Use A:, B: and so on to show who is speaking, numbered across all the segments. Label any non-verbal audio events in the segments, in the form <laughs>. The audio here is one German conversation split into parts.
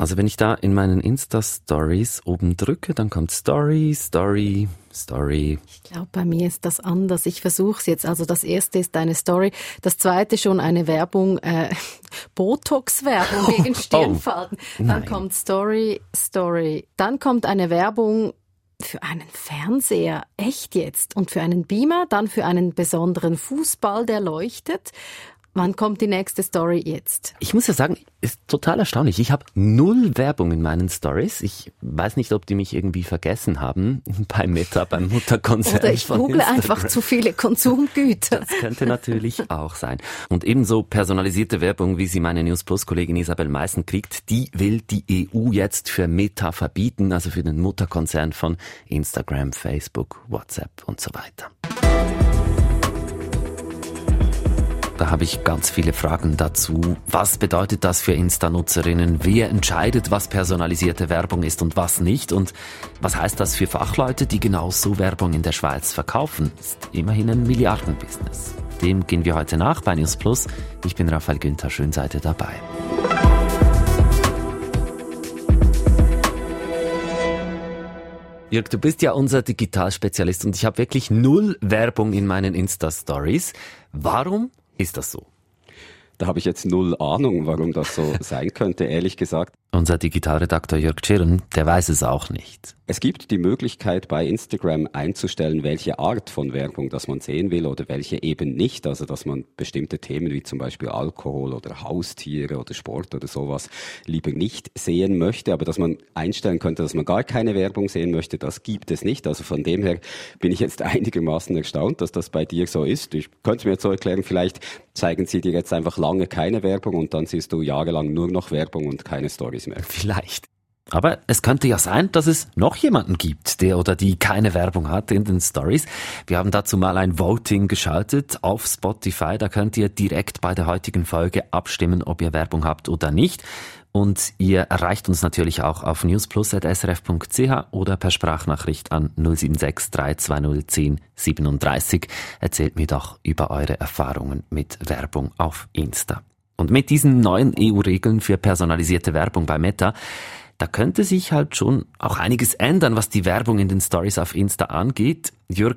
A: Also wenn ich da in meinen Insta-Stories oben drücke, dann kommt Story, Story, Story.
B: Ich glaube, bei mir ist das anders. Ich versuche es jetzt. Also das erste ist eine Story, das zweite schon eine Werbung, äh, <laughs> Botox-Werbung <laughs> gegen oh, Stirnfalten. Oh, dann kommt Story, Story. Dann kommt eine Werbung für einen Fernseher, echt jetzt, und für einen Beamer, dann für einen besonderen Fußball, der leuchtet. Wann kommt die nächste Story jetzt?
A: Ich muss ja sagen, ist total erstaunlich. Ich habe null Werbung in meinen Stories. Ich weiß nicht, ob die mich irgendwie vergessen haben <laughs> bei Meta, beim Mutterkonzern.
B: Oder ich google einfach zu viele Konsumgüter.
A: Das könnte natürlich auch sein. Und ebenso personalisierte Werbung, wie sie meine News Plus Kollegin Isabel Meissen kriegt, die will die EU jetzt für Meta verbieten, also für den Mutterkonzern von Instagram, Facebook, WhatsApp und so weiter. Da habe ich ganz viele Fragen dazu. Was bedeutet das für Insta-Nutzerinnen? Wer entscheidet, was personalisierte Werbung ist und was nicht? Und was heißt das für Fachleute, die genau so Werbung in der Schweiz verkaufen? Ist immerhin ein Milliardenbusiness. Dem gehen wir heute nach bei News Plus. Ich bin Raphael Günther, schön seid ihr dabei. Jörg, du bist ja unser Digitalspezialist und ich habe wirklich null Werbung in meinen Insta-Stories. Warum ist das so?
C: Da habe ich jetzt null Ahnung, warum das so <laughs> sein könnte, ehrlich gesagt.
A: Unser Digitalredakteur Jörg Tschirren, der weiß es auch nicht.
C: Es gibt die Möglichkeit bei Instagram einzustellen, welche Art von Werbung das man sehen will oder welche eben nicht. Also dass man bestimmte Themen wie zum Beispiel Alkohol oder Haustiere oder Sport oder sowas lieber nicht sehen möchte. Aber dass man einstellen könnte, dass man gar keine Werbung sehen möchte, das gibt es nicht. Also von dem her bin ich jetzt <laughs> einigermaßen erstaunt, dass das bei dir so ist. Ich könnte mir jetzt so erklären, vielleicht zeigen sie dir jetzt einfach lange keine Werbung und dann siehst du jahrelang nur noch Werbung und keine Stories mehr.
A: Vielleicht. Aber es könnte ja sein, dass es noch jemanden gibt, der oder die keine Werbung hat in den Stories. Wir haben dazu mal ein Voting geschaltet auf Spotify. Da könnt ihr direkt bei der heutigen Folge abstimmen, ob ihr Werbung habt oder nicht. Und ihr erreicht uns natürlich auch auf newsplus.srf.ch oder per Sprachnachricht an 076 320 1037. Erzählt mir doch über eure Erfahrungen mit Werbung auf Insta. Und mit diesen neuen EU-Regeln für personalisierte Werbung bei Meta da könnte sich halt schon auch einiges ändern, was die Werbung in den Stories auf Insta angeht. Jörg,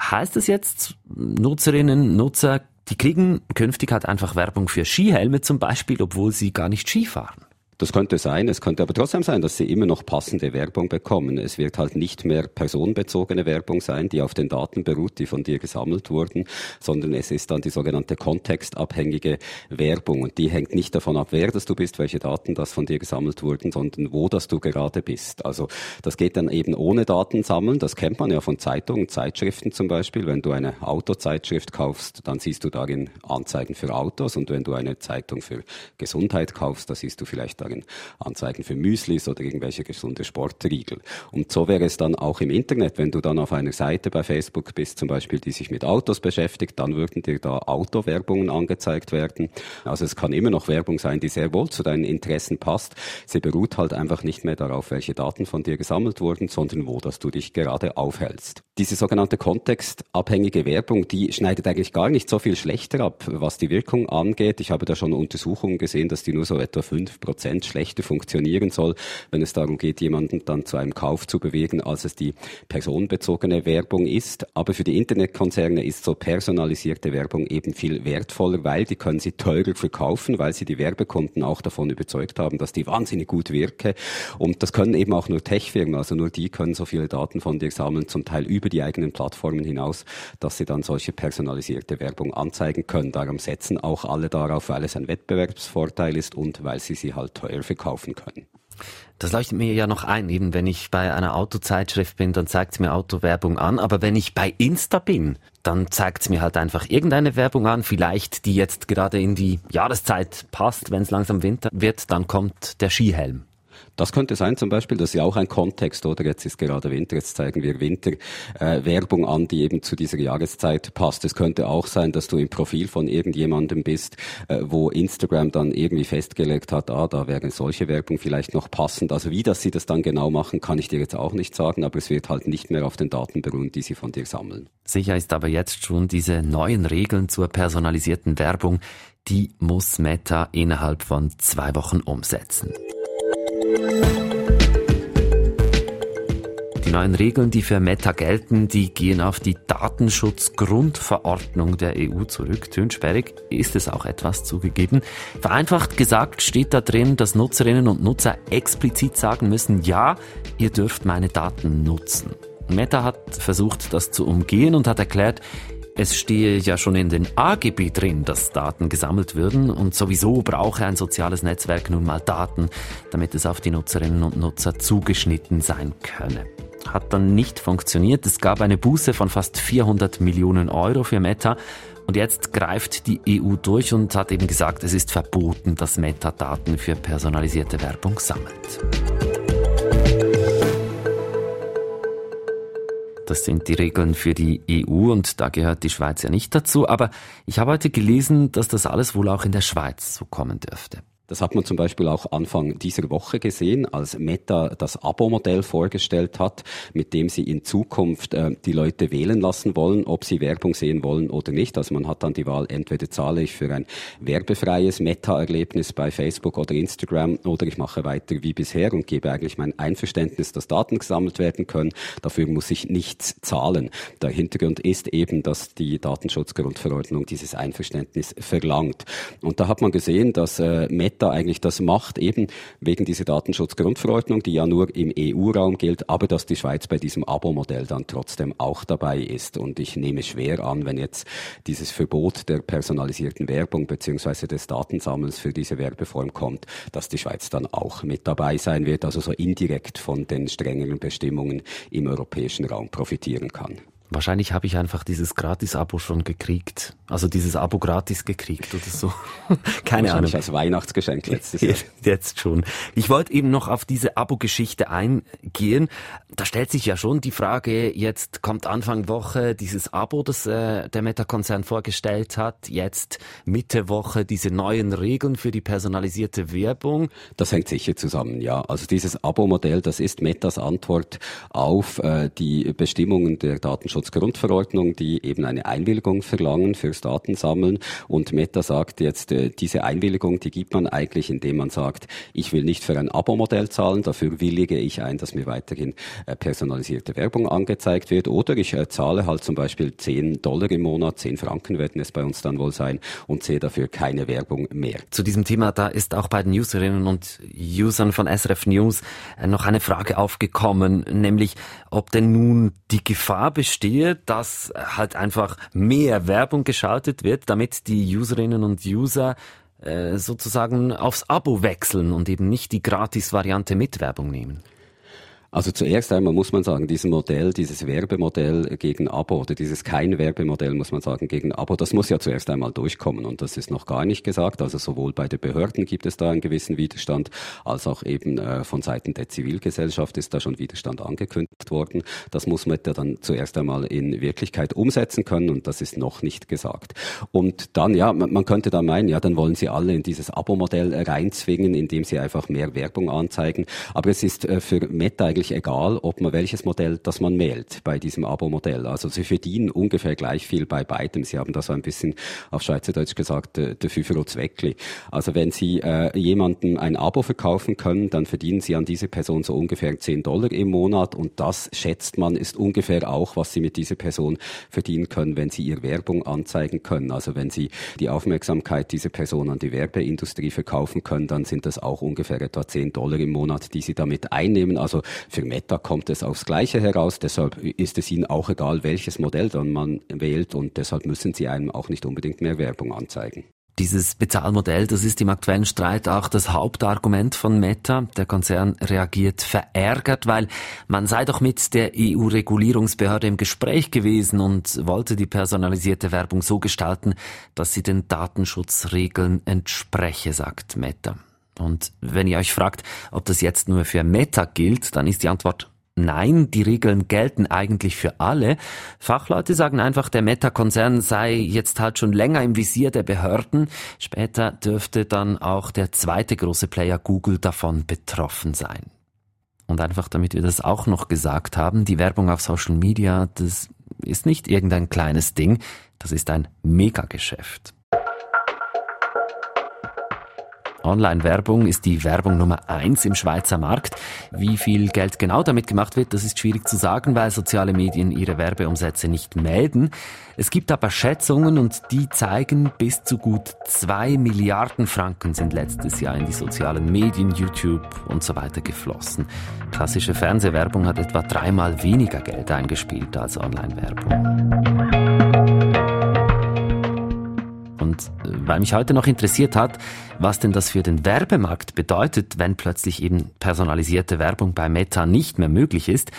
A: heißt es jetzt, Nutzerinnen, Nutzer, die kriegen künftig halt einfach Werbung für Skihelme zum Beispiel, obwohl sie gar nicht Ski fahren?
C: Das könnte sein. Es könnte aber trotzdem sein, dass sie immer noch passende Werbung bekommen. Es wird halt nicht mehr personenbezogene Werbung sein, die auf den Daten beruht, die von dir gesammelt wurden, sondern es ist dann die sogenannte kontextabhängige Werbung. Und die hängt nicht davon ab, wer das du bist, welche Daten das von dir gesammelt wurden, sondern wo das du gerade bist. Also das geht dann eben ohne Daten sammeln. Das kennt man ja von Zeitungen, Zeitschriften zum Beispiel. Wenn du eine Autozeitschrift kaufst, dann siehst du darin Anzeigen für Autos. Und wenn du eine Zeitung für Gesundheit kaufst, da siehst du vielleicht darin sagen, Anzeigen für Müslis oder irgendwelche gesunde Sportriegel. Und so wäre es dann auch im Internet, wenn du dann auf einer Seite bei Facebook bist, zum Beispiel, die sich mit Autos beschäftigt, dann würden dir da Autowerbungen angezeigt werden. Also es kann immer noch Werbung sein, die sehr wohl zu deinen Interessen passt. Sie beruht halt einfach nicht mehr darauf, welche Daten von dir gesammelt wurden, sondern wo, dass du dich gerade aufhältst. Diese sogenannte kontextabhängige Werbung, die schneidet eigentlich gar nicht so viel schlechter ab, was die Wirkung angeht. Ich habe da schon Untersuchungen gesehen, dass die nur so etwa fünf Prozent Prozent schlechter funktionieren soll, wenn es darum geht, jemanden dann zu einem Kauf zu bewegen, als es die personenbezogene Werbung ist. Aber für die Internetkonzerne ist so personalisierte Werbung eben viel wertvoller, weil die können sie teurer verkaufen, weil sie die Werbekunden auch davon überzeugt haben, dass die wahnsinnig gut wirke. Und das können eben auch nur Tech-Firmen, also nur die können so viele Daten von dir sammeln, zum Teil über die eigenen Plattformen hinaus, dass sie dann solche personalisierte Werbung anzeigen können. Darum setzen auch alle darauf, weil es ein Wettbewerbsvorteil ist und weil sie sie halt teuer verkaufen können.
A: Das leuchtet mir ja noch ein, eben wenn ich bei einer Autozeitschrift bin, dann zeigt es mir Autowerbung an, aber wenn ich bei Insta bin, dann zeigt es mir halt einfach irgendeine Werbung an, vielleicht die jetzt gerade in die Jahreszeit passt, wenn es langsam Winter wird, dann kommt der Skihelm.
C: Das könnte sein zum Beispiel, das ist ja auch ein Kontext, oder jetzt ist gerade Winter, jetzt zeigen wir Winterwerbung äh, an, die eben zu dieser Jahreszeit passt. Es könnte auch sein, dass du im Profil von irgendjemandem bist, äh, wo Instagram dann irgendwie festgelegt hat, ah, da wäre solche Werbung vielleicht noch passend. Also wie das sie das dann genau machen, kann ich dir jetzt auch nicht sagen, aber es wird halt nicht mehr auf den Daten beruhen, die sie von dir sammeln.
A: Sicher ist aber jetzt schon diese neuen Regeln zur personalisierten Werbung, die muss Meta innerhalb von zwei Wochen umsetzen. Die neuen Regeln, die für Meta gelten, die gehen auf die Datenschutzgrundverordnung der EU zurück. Tönsperrig ist es auch etwas zugegeben. Vereinfacht gesagt steht da drin, dass Nutzerinnen und Nutzer explizit sagen müssen, ja, ihr dürft meine Daten nutzen. Meta hat versucht, das zu umgehen und hat erklärt, es stehe ja schon in den AGB drin, dass Daten gesammelt würden und sowieso brauche ein soziales Netzwerk nun mal Daten, damit es auf die Nutzerinnen und Nutzer zugeschnitten sein könne. Hat dann nicht funktioniert. Es gab eine Buße von fast 400 Millionen Euro für Meta. Und jetzt greift die EU durch und hat eben gesagt, es ist verboten, dass Meta Daten für personalisierte Werbung sammelt. Das sind die Regeln für die EU und da gehört die Schweiz ja nicht dazu. Aber ich habe heute gelesen, dass das alles wohl auch in der Schweiz so kommen dürfte.
C: Das hat man zum Beispiel auch Anfang dieser Woche gesehen, als Meta das Abo-Modell vorgestellt hat, mit dem sie in Zukunft äh, die Leute wählen lassen wollen, ob sie Werbung sehen wollen oder nicht. Also man hat dann die Wahl, entweder zahle ich für ein werbefreies Meta-Erlebnis bei Facebook oder Instagram oder ich mache weiter wie bisher und gebe eigentlich mein Einverständnis, dass Daten gesammelt werden können. Dafür muss ich nichts zahlen. Der Hintergrund ist eben, dass die Datenschutzgrundverordnung dieses Einverständnis verlangt. Und da hat man gesehen, dass äh, Meta da eigentlich das macht, eben wegen dieser Datenschutzgrundverordnung, die ja nur im EU-Raum gilt, aber dass die Schweiz bei diesem Abo-Modell dann trotzdem auch dabei ist. Und ich nehme schwer an, wenn jetzt dieses Verbot der personalisierten Werbung beziehungsweise des Datensammels für diese Werbeform kommt, dass die Schweiz dann auch mit dabei sein wird, also so indirekt von den strengeren Bestimmungen im europäischen Raum profitieren kann.
A: Wahrscheinlich habe ich einfach dieses Gratis-Abo schon gekriegt. Also dieses Abo gratis gekriegt oder so. <laughs> Keine Ahnung.
C: als Weihnachtsgeschenk letztes Jahr. <laughs>
A: Jetzt schon. Ich wollte eben noch auf diese Abo-Geschichte eingehen. Da stellt sich ja schon die Frage, jetzt kommt Anfang Woche dieses Abo, das äh, der Meta-Konzern vorgestellt hat. Jetzt Mitte Woche diese neuen Regeln für die personalisierte Werbung.
C: Das hängt sicher zusammen, ja. Also dieses Abo-Modell, das ist Metas Antwort auf äh, die Bestimmungen der Datenschutz Datenschutzgrundverordnung, die eben eine Einwilligung verlangen fürs Datensammeln. Und Meta sagt jetzt, äh, diese Einwilligung, die gibt man eigentlich, indem man sagt, ich will nicht für ein Abo-Modell zahlen, dafür willige ich ein, dass mir weiterhin äh, personalisierte Werbung angezeigt wird. Oder ich äh, zahle halt zum Beispiel 10 Dollar im Monat, 10 Franken werden es bei uns dann wohl sein und sehe dafür keine Werbung mehr.
A: Zu diesem Thema, da ist auch bei den Userinnen und Usern von SRF News noch eine Frage aufgekommen, nämlich ob denn nun die Gefahr besteht, sehe, dass halt einfach mehr Werbung geschaltet wird, damit die Userinnen und User äh, sozusagen aufs Abo wechseln und eben nicht die Gratis-Variante mit Werbung nehmen.
C: Also zuerst einmal muss man sagen, dieses Modell, dieses Werbemodell gegen Abo oder dieses kein Werbemodell, muss man sagen, gegen Abo, das muss ja zuerst einmal durchkommen und das ist noch gar nicht gesagt. Also sowohl bei den Behörden gibt es da einen gewissen Widerstand, als auch eben äh, von Seiten der Zivilgesellschaft ist da schon Widerstand angekündigt worden. Das muss man ja dann zuerst einmal in Wirklichkeit umsetzen können und das ist noch nicht gesagt. Und dann, ja, man, man könnte da meinen, ja, dann wollen sie alle in dieses Abo-Modell reinzwingen, indem sie einfach mehr Werbung anzeigen. Aber es ist äh, für Meta eigentlich eigentlich egal, ob man welches Modell das man wählt bei diesem Abo-Modell. Also sie verdienen ungefähr gleich viel bei beidem. Sie haben da so ein bisschen auf Schweizerdeutsch gesagt, äh, der Fünfer Zweckli. Also wenn Sie äh, jemandem ein Abo verkaufen können, dann verdienen Sie an diese Person so ungefähr 10 Dollar im Monat und das schätzt man ist ungefähr auch, was Sie mit dieser Person verdienen können, wenn Sie ihr Werbung anzeigen können. Also wenn Sie die Aufmerksamkeit dieser Person an die Werbeindustrie verkaufen können, dann sind das auch ungefähr etwa 10 Dollar im Monat, die Sie damit einnehmen. Also für Meta kommt es aufs Gleiche heraus, deshalb ist es ihnen auch egal, welches Modell dann man wählt und deshalb müssen sie einem auch nicht unbedingt mehr Werbung anzeigen.
A: Dieses Bezahlmodell, das ist im aktuellen Streit auch das Hauptargument von Meta. Der Konzern reagiert verärgert, weil man sei doch mit der EU-Regulierungsbehörde im Gespräch gewesen und wollte die personalisierte Werbung so gestalten, dass sie den Datenschutzregeln entspreche, sagt Meta. Und wenn ihr euch fragt, ob das jetzt nur für Meta gilt, dann ist die Antwort Nein, die Regeln gelten eigentlich für alle. Fachleute sagen einfach, der Meta-Konzern sei jetzt halt schon länger im Visier der Behörden. Später dürfte dann auch der zweite große Player Google davon betroffen sein. Und einfach damit wir das auch noch gesagt haben, die Werbung auf Social Media, das ist nicht irgendein kleines Ding, das ist ein Megageschäft. Online-Werbung ist die Werbung Nummer eins im Schweizer Markt. Wie viel Geld genau damit gemacht wird, das ist schwierig zu sagen, weil soziale Medien ihre Werbeumsätze nicht melden. Es gibt aber Schätzungen und die zeigen, bis zu gut zwei Milliarden Franken sind letztes Jahr in die sozialen Medien, YouTube und so weiter geflossen. Klassische Fernsehwerbung hat etwa dreimal weniger Geld eingespielt als Online-Werbung. Und äh, weil mich heute noch interessiert hat, was denn das für den Werbemarkt bedeutet, wenn plötzlich eben personalisierte Werbung bei Meta nicht mehr möglich ist,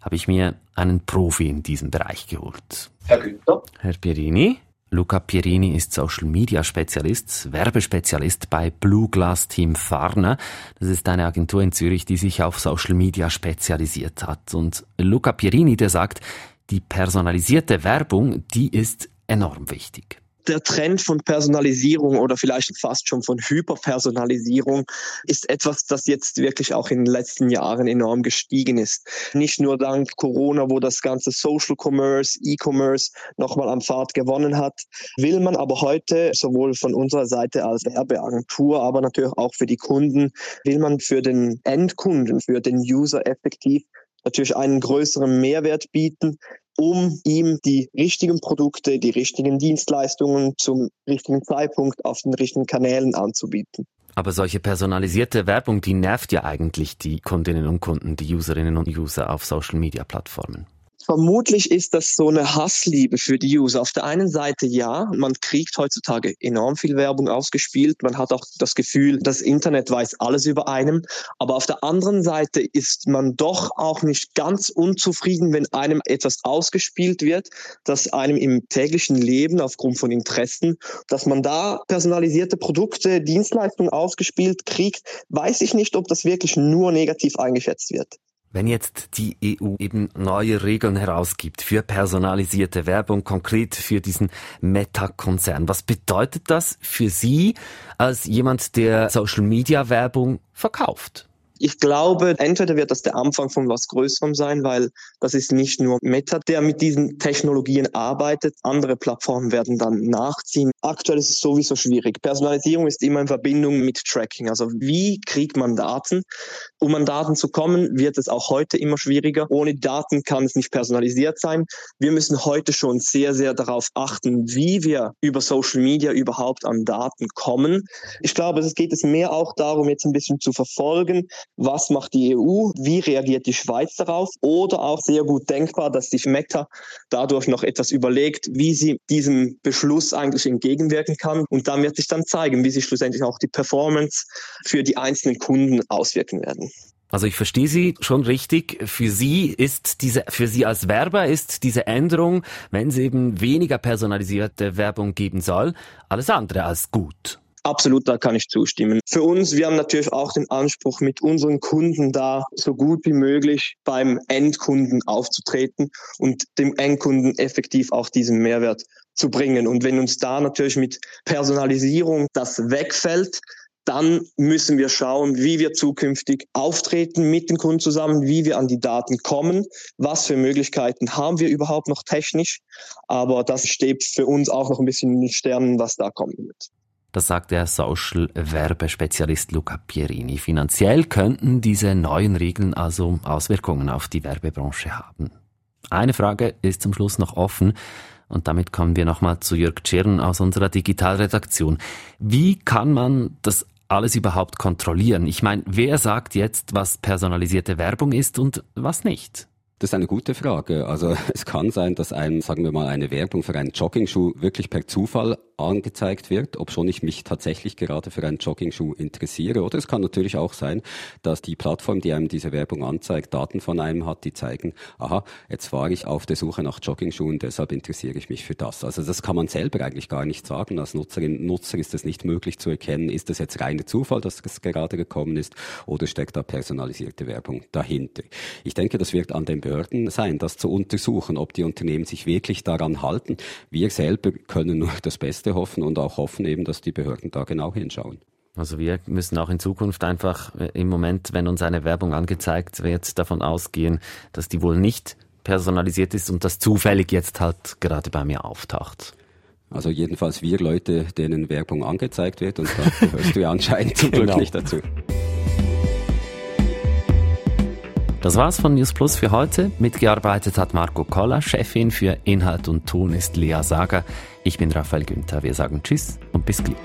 A: habe ich mir einen Profi in diesem Bereich geholt.
D: Herr Günther.
A: Herr Pierini. Luca Pierini ist Social Media Spezialist, Werbespezialist bei Blue Glass Team Farner. Das ist eine Agentur in Zürich, die sich auf Social Media spezialisiert hat. Und Luca Pierini, der sagt, die personalisierte Werbung, die ist enorm wichtig
D: der Trend von Personalisierung oder vielleicht fast schon von Hyperpersonalisierung ist etwas, das jetzt wirklich auch in den letzten Jahren enorm gestiegen ist. Nicht nur dank Corona, wo das ganze Social Commerce, E-Commerce nochmal an Fahrt gewonnen hat, will man aber heute sowohl von unserer Seite als Werbeagentur, aber natürlich auch für die Kunden, will man für den Endkunden, für den User effektiv natürlich einen größeren Mehrwert bieten, um ihm die richtigen Produkte, die richtigen Dienstleistungen zum richtigen Zeitpunkt auf den richtigen Kanälen anzubieten.
A: Aber solche personalisierte Werbung, die nervt ja eigentlich die Kundinnen und Kunden, die Userinnen und User auf Social-Media-Plattformen.
D: Vermutlich ist das so eine Hassliebe für die User. Auf der einen Seite ja, man kriegt heutzutage enorm viel Werbung ausgespielt. Man hat auch das Gefühl, das Internet weiß alles über einem. Aber auf der anderen Seite ist man doch auch nicht ganz unzufrieden, wenn einem etwas ausgespielt wird, das einem im täglichen Leben aufgrund von Interessen, dass man da personalisierte Produkte, Dienstleistungen ausgespielt kriegt, weiß ich nicht, ob das wirklich nur negativ eingeschätzt wird.
A: Wenn jetzt die EU eben neue Regeln herausgibt für personalisierte Werbung, konkret für diesen Meta-Konzern, was bedeutet das für Sie als jemand, der Social-Media-Werbung verkauft?
D: Ich glaube, entweder wird das der Anfang von was Größerem sein, weil das ist nicht nur Meta, der mit diesen Technologien arbeitet. Andere Plattformen werden dann nachziehen. Aktuell ist es sowieso schwierig. Personalisierung ist immer in Verbindung mit Tracking. Also wie kriegt man Daten? Um an Daten zu kommen, wird es auch heute immer schwieriger. Ohne Daten kann es nicht personalisiert sein. Wir müssen heute schon sehr, sehr darauf achten, wie wir über Social Media überhaupt an Daten kommen. Ich glaube, es geht es mehr auch darum, jetzt ein bisschen zu verfolgen, was macht die EU, wie reagiert die Schweiz darauf oder auch sehr gut denkbar, dass sich Meta dadurch noch etwas überlegt, wie sie diesem Beschluss eigentlich entgegenwirken kann und dann wird sich dann zeigen, wie sich schlussendlich auch die Performance für die einzelnen Kunden auswirken werden.
A: Also ich verstehe Sie schon richtig. Für Sie ist diese, für Sie als Werber ist diese Änderung, wenn es eben weniger personalisierte Werbung geben soll, alles andere als gut.
D: Absolut, da kann ich zustimmen. Für uns, wir haben natürlich auch den Anspruch, mit unseren Kunden da so gut wie möglich beim Endkunden aufzutreten und dem Endkunden effektiv auch diesen Mehrwert zu bringen. Und wenn uns da natürlich mit Personalisierung das wegfällt, dann müssen wir schauen, wie wir zukünftig auftreten mit den Kunden zusammen, wie wir an die Daten kommen, was für Möglichkeiten haben wir überhaupt noch technisch. Aber das steht für uns auch noch ein bisschen in den Sternen, was da kommen wird.
A: Das sagt der Social-Werbespezialist Luca Pierini. Finanziell könnten diese neuen Regeln also Auswirkungen auf die Werbebranche haben. Eine Frage ist zum Schluss noch offen. Und damit kommen wir nochmal zu Jörg Tschirn aus unserer Digitalredaktion. Wie kann man das alles überhaupt kontrollieren? Ich meine, wer sagt jetzt, was personalisierte Werbung ist und was nicht?
C: Das ist eine gute Frage. Also <laughs> es kann sein, dass einem, sagen wir mal, eine Werbung für einen Joggingschuh wirklich per Zufall angezeigt wird, ob schon ich mich tatsächlich gerade für einen Joggingschuh interessiere. Oder es kann natürlich auch sein, dass die Plattform, die einem diese Werbung anzeigt, Daten von einem hat, die zeigen, aha, jetzt war ich auf der Suche nach Joggingschuhen, deshalb interessiere ich mich für das. Also das kann man selber eigentlich gar nicht sagen. Als Nutzerin, Nutzer ist es nicht möglich zu erkennen, ist das jetzt reiner Zufall, dass es gerade gekommen ist, oder steckt da personalisierte Werbung dahinter. Ich denke, das wird an den Behörden sein, das zu untersuchen, ob die Unternehmen sich wirklich daran halten. Wir selber können nur das Beste hoffen und auch hoffen eben, dass die Behörden da genau hinschauen.
A: Also wir müssen auch in Zukunft einfach äh, im Moment, wenn uns eine Werbung angezeigt wird, davon ausgehen, dass die wohl nicht personalisiert ist und das zufällig jetzt halt gerade bei mir auftaucht.
C: Also jedenfalls wir Leute, denen Werbung angezeigt wird und da gehörst du ja anscheinend <laughs> zum Glück genau. nicht dazu.
A: Das war's von News Plus für heute. Mitgearbeitet hat Marco Koller, Chefin für Inhalt und Ton ist Lea Sager. Ich bin Raphael Günther. Wir sagen Tschüss und bis gleich.